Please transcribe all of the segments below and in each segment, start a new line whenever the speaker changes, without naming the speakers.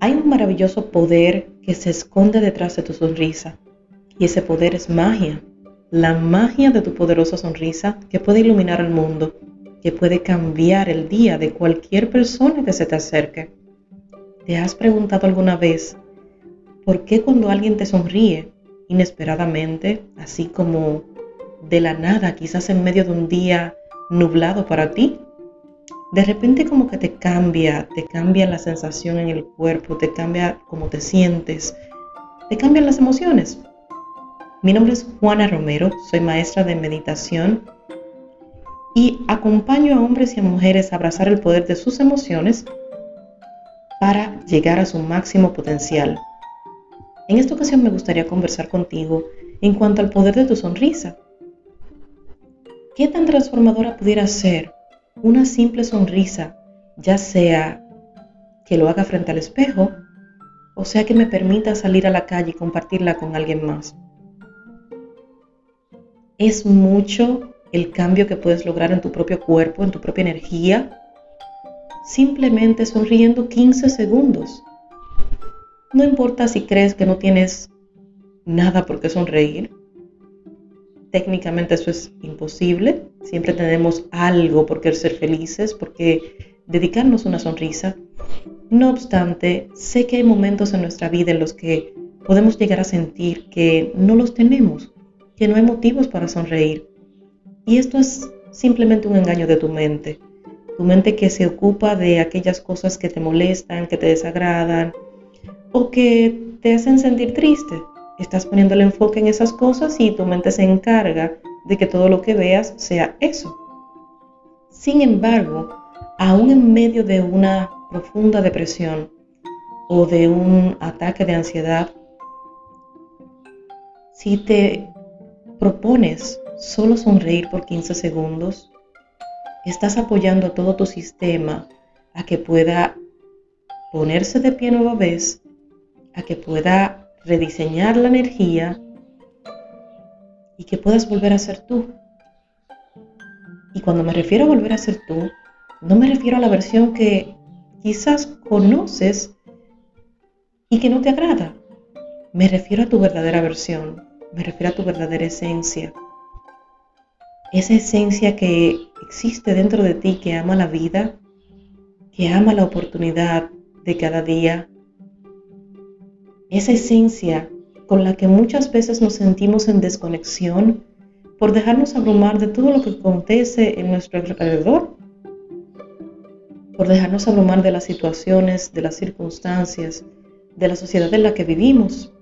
Hay un maravilloso poder que se esconde detrás de tu sonrisa y ese poder es magia, la magia de tu poderosa sonrisa que puede iluminar el mundo, que puede cambiar el día de cualquier persona que se te acerque. ¿Te has preguntado alguna vez por qué cuando alguien te sonríe inesperadamente, así como de la nada, quizás en medio de un día nublado para ti, de repente como que te cambia, te cambia la sensación en el cuerpo, te cambia cómo te sientes, te cambian las emociones. Mi nombre es Juana Romero, soy maestra de meditación y acompaño a hombres y a mujeres a abrazar el poder de sus emociones para llegar a su máximo potencial. En esta ocasión me gustaría conversar contigo en cuanto al poder de tu sonrisa. ¿Qué tan transformadora pudiera ser una simple sonrisa, ya sea que lo haga frente al espejo, o sea que me permita salir a la calle y compartirla con alguien más. Es mucho el cambio que puedes lograr en tu propio cuerpo, en tu propia energía, simplemente sonriendo 15 segundos. No importa si crees que no tienes nada por qué sonreír, técnicamente eso es imposible. Siempre tenemos algo por qué ser felices, porque dedicarnos una sonrisa. No obstante, sé que hay momentos en nuestra vida en los que podemos llegar a sentir que no los tenemos, que no hay motivos para sonreír. Y esto es simplemente un engaño de tu mente. Tu mente que se ocupa de aquellas cosas que te molestan, que te desagradan o que te hacen sentir triste estás poniendo el enfoque en esas cosas y tu mente se encarga de que todo lo que veas sea eso. Sin embargo, aún en medio de una profunda depresión o de un ataque de ansiedad, si te propones solo sonreír por 15 segundos, estás apoyando a todo tu sistema a que pueda ponerse de pie nueva vez, a que pueda rediseñar la energía y que puedas volver a ser tú. Y cuando me refiero a volver a ser tú, no me refiero a la versión que quizás conoces y que no te agrada. Me refiero a tu verdadera versión, me refiero a tu verdadera esencia. Esa esencia que existe dentro de ti, que ama la vida, que ama la oportunidad de cada día, esa esencia con la que muchas veces nos sentimos en desconexión por dejarnos abrumar de todo lo que acontece en nuestro alrededor, por dejarnos abrumar de las situaciones, de las circunstancias, de la sociedad en la que vivimos.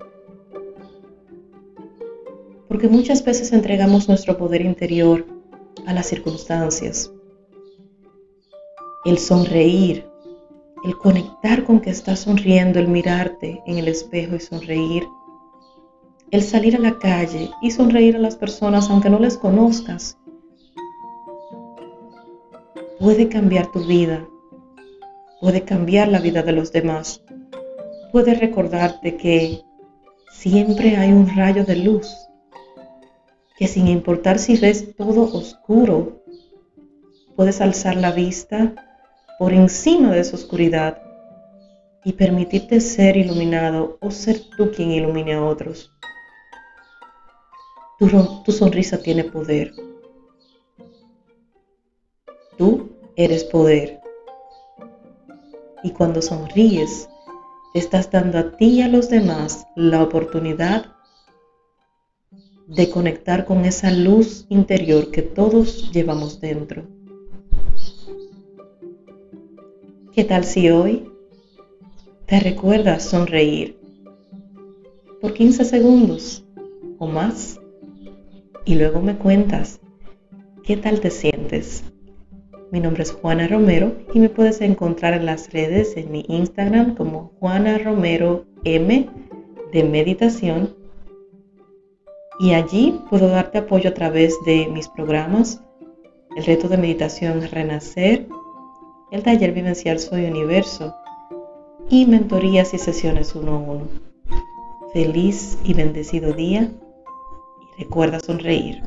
Porque muchas veces entregamos nuestro poder interior a las circunstancias. El sonreír, el conectar con que estás sonriendo, el mirarte en el espejo y sonreír, el salir a la calle y sonreír a las personas aunque no les conozcas, puede cambiar tu vida, puede cambiar la vida de los demás, puede recordarte que siempre hay un rayo de luz, que sin importar si ves todo oscuro, puedes alzar la vista por encima de esa oscuridad y permitirte ser iluminado o ser tú quien ilumine a otros. Tu, sonrisa tiene poder. Tú eres poder. Y cuando sonríes, estás dando a ti y a los demás la oportunidad de conectar con esa luz interior que todos llevamos dentro. ¿Qué tal si hoy te recuerdas sonreír por 15 segundos o más y luego me cuentas qué tal te sientes? Mi nombre es Juana Romero y me puedes encontrar en las redes en mi Instagram como Juana Romero M de meditación y allí puedo darte apoyo a través de mis programas, el reto de meditación Renacer el taller vivencial Soy Universo y mentorías y sesiones uno a uno. Feliz y bendecido día y recuerda sonreír.